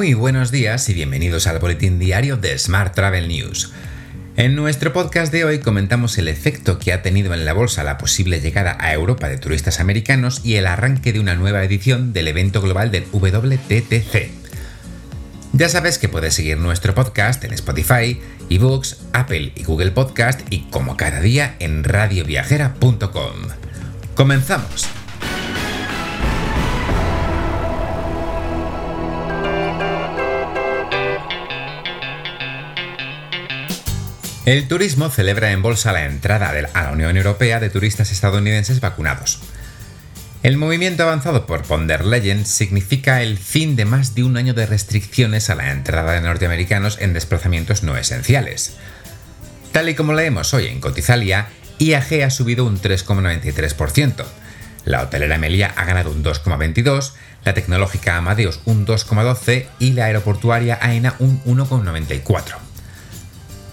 Muy buenos días y bienvenidos al boletín diario de Smart Travel News. En nuestro podcast de hoy comentamos el efecto que ha tenido en la bolsa la posible llegada a Europa de turistas americanos y el arranque de una nueva edición del evento global del WTTC. Ya sabes que puedes seguir nuestro podcast en Spotify, eBooks, Apple y Google Podcast y como cada día en radioviajera.com. ¡Comenzamos! El turismo celebra en bolsa la entrada a la Unión Europea de turistas estadounidenses vacunados. El movimiento avanzado por von der Leyen significa el fin de más de un año de restricciones a la entrada de norteamericanos en desplazamientos no esenciales. Tal y como leemos hoy en Cotizalia, IAG ha subido un 3,93%, la hotelera Melia ha ganado un 2,22%, la tecnológica Amadeus un 2,12% y la aeroportuaria AENA un 1,94%.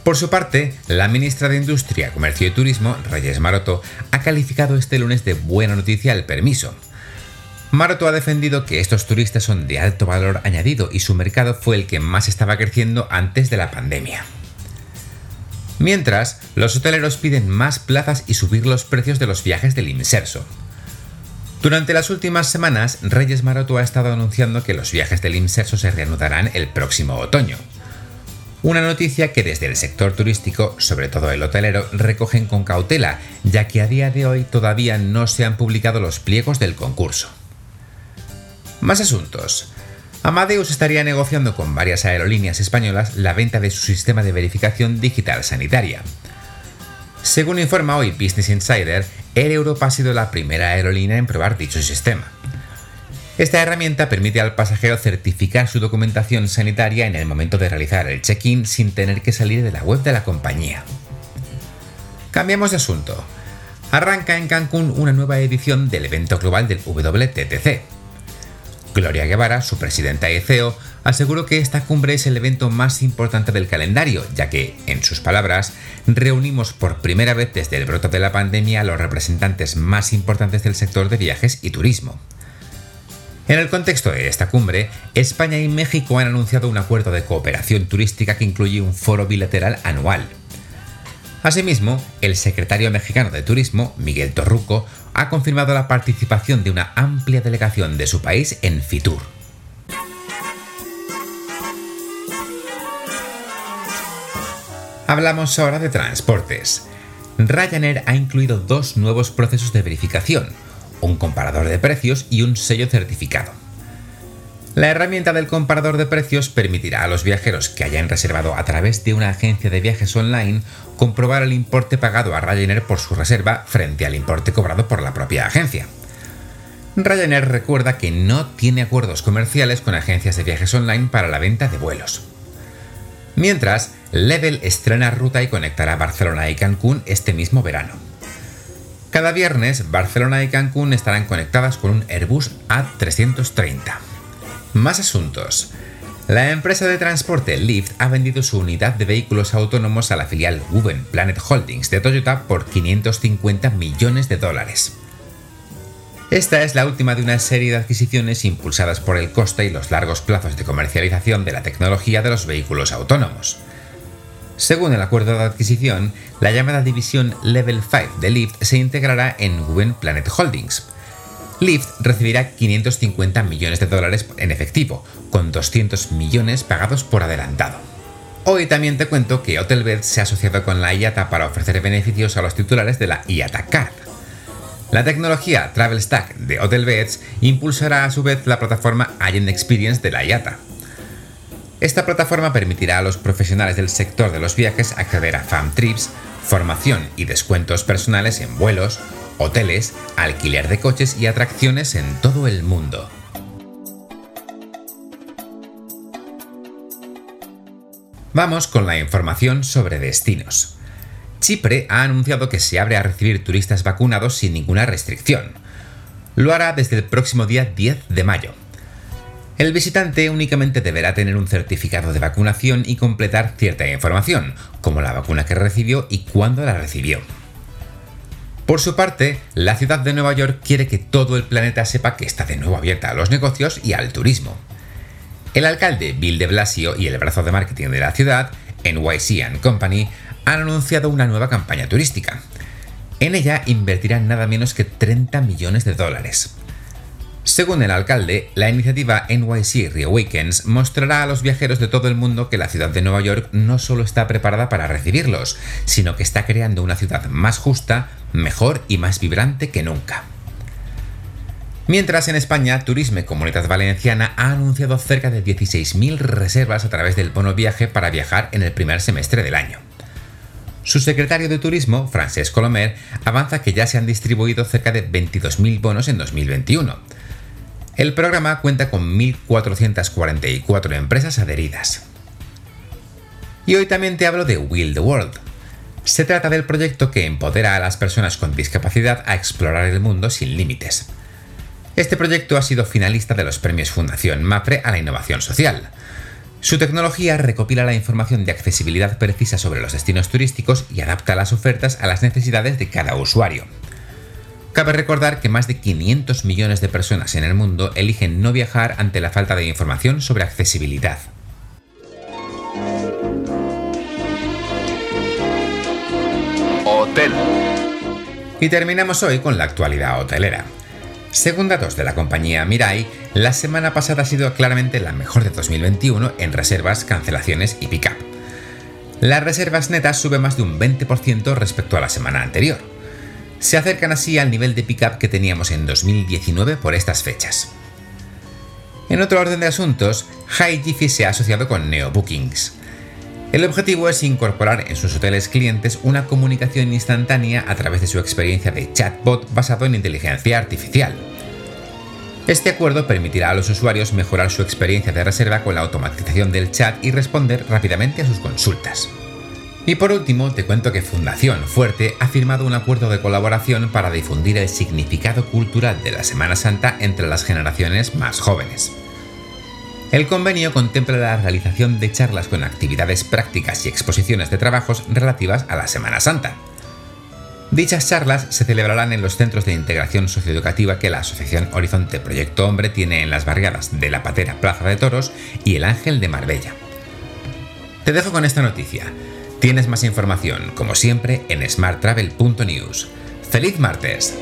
Por su parte, la ministra de Industria, Comercio y Turismo, Reyes Maroto, ha calificado este lunes de buena noticia el permiso. Maroto ha defendido que estos turistas son de alto valor añadido y su mercado fue el que más estaba creciendo antes de la pandemia. Mientras, los hoteleros piden más plazas y subir los precios de los viajes del inserso. Durante las últimas semanas, Reyes Maroto ha estado anunciando que los viajes del inserso se reanudarán el próximo otoño. Una noticia que desde el sector turístico, sobre todo el hotelero, recogen con cautela, ya que a día de hoy todavía no se han publicado los pliegos del concurso. Más asuntos. Amadeus estaría negociando con varias aerolíneas españolas la venta de su sistema de verificación digital sanitaria. Según informa hoy Business Insider, Air Europa ha sido la primera aerolínea en probar dicho sistema. Esta herramienta permite al pasajero certificar su documentación sanitaria en el momento de realizar el check-in sin tener que salir de la web de la compañía. Cambiamos de asunto. Arranca en Cancún una nueva edición del evento global del WTTC. Gloria Guevara, su presidenta y CEO, aseguró que esta cumbre es el evento más importante del calendario, ya que, en sus palabras, reunimos por primera vez desde el brote de la pandemia a los representantes más importantes del sector de viajes y turismo. En el contexto de esta cumbre, España y México han anunciado un acuerdo de cooperación turística que incluye un foro bilateral anual. Asimismo, el secretario mexicano de Turismo, Miguel Torruco, ha confirmado la participación de una amplia delegación de su país en Fitur. Hablamos ahora de transportes. Ryanair ha incluido dos nuevos procesos de verificación, un comparador de precios y un sello certificado. La herramienta del comparador de precios permitirá a los viajeros que hayan reservado a través de una agencia de viajes online comprobar el importe pagado a Ryanair por su reserva frente al importe cobrado por la propia agencia. Ryanair recuerda que no tiene acuerdos comerciales con agencias de viajes online para la venta de vuelos. Mientras, Level estrena ruta y conectará Barcelona y Cancún este mismo verano. Cada viernes, Barcelona y Cancún estarán conectadas con un Airbus A330. Más asuntos. La empresa de transporte Lyft ha vendido su unidad de vehículos autónomos a la filial Woven Planet Holdings de Toyota por 550 millones de dólares. Esta es la última de una serie de adquisiciones impulsadas por el coste y los largos plazos de comercialización de la tecnología de los vehículos autónomos. Según el acuerdo de adquisición, la llamada división Level 5 de Lyft se integrará en Woven Planet Holdings. Lyft recibirá 550 millones de dólares en efectivo, con 200 millones pagados por adelantado. Hoy también te cuento que Hotelbed se ha asociado con la IATA para ofrecer beneficios a los titulares de la IATA Card. La tecnología Travel Stack de Hotelbeds impulsará a su vez la plataforma Agent Experience de la IATA. Esta plataforma permitirá a los profesionales del sector de los viajes acceder a FAM Trips, formación y descuentos personales en vuelos, hoteles, alquiler de coches y atracciones en todo el mundo. Vamos con la información sobre destinos. Chipre ha anunciado que se abre a recibir turistas vacunados sin ninguna restricción. Lo hará desde el próximo día 10 de mayo. El visitante únicamente deberá tener un certificado de vacunación y completar cierta información, como la vacuna que recibió y cuándo la recibió. Por su parte, la ciudad de Nueva York quiere que todo el planeta sepa que está de nuevo abierta a los negocios y al turismo. El alcalde Bill de Blasio y el brazo de marketing de la ciudad, NYC Company, han anunciado una nueva campaña turística. En ella invertirán nada menos que 30 millones de dólares. Según el alcalde, la iniciativa NYC Reawakens mostrará a los viajeros de todo el mundo que la ciudad de Nueva York no solo está preparada para recibirlos, sino que está creando una ciudad más justa, mejor y más vibrante que nunca. Mientras en España, Turisme Comunidad Valenciana ha anunciado cerca de 16.000 reservas a través del bono viaje para viajar en el primer semestre del año. Su secretario de Turismo, Francesc Colomer, avanza que ya se han distribuido cerca de 22.000 bonos en 2021. El programa cuenta con 1.444 empresas adheridas. Y hoy también te hablo de Will the World. Se trata del proyecto que empodera a las personas con discapacidad a explorar el mundo sin límites. Este proyecto ha sido finalista de los premios Fundación MAPRE a la innovación social. Su tecnología recopila la información de accesibilidad precisa sobre los destinos turísticos y adapta las ofertas a las necesidades de cada usuario. Cabe recordar que más de 500 millones de personas en el mundo eligen no viajar ante la falta de información sobre accesibilidad. Hotel. Y terminamos hoy con la actualidad hotelera. Según datos de la compañía Mirai, la semana pasada ha sido claramente la mejor de 2021 en reservas, cancelaciones y pick-up. Las reservas netas suben más de un 20% respecto a la semana anterior. Se acercan así al nivel de pick-up que teníamos en 2019 por estas fechas. En otro orden de asuntos, High se ha asociado con Neo Bookings. El objetivo es incorporar en sus hoteles clientes una comunicación instantánea a través de su experiencia de chatbot basado en inteligencia artificial. Este acuerdo permitirá a los usuarios mejorar su experiencia de reserva con la automatización del chat y responder rápidamente a sus consultas. Y por último, te cuento que Fundación Fuerte ha firmado un acuerdo de colaboración para difundir el significado cultural de la Semana Santa entre las generaciones más jóvenes. El convenio contempla la realización de charlas con actividades prácticas y exposiciones de trabajos relativas a la Semana Santa. Dichas charlas se celebrarán en los centros de integración socioeducativa que la Asociación Horizonte Proyecto Hombre tiene en las barriadas de La Patera Plaza de Toros y El Ángel de Marbella. Te dejo con esta noticia. Tienes más información, como siempre, en smarttravel.news. ¡Feliz martes!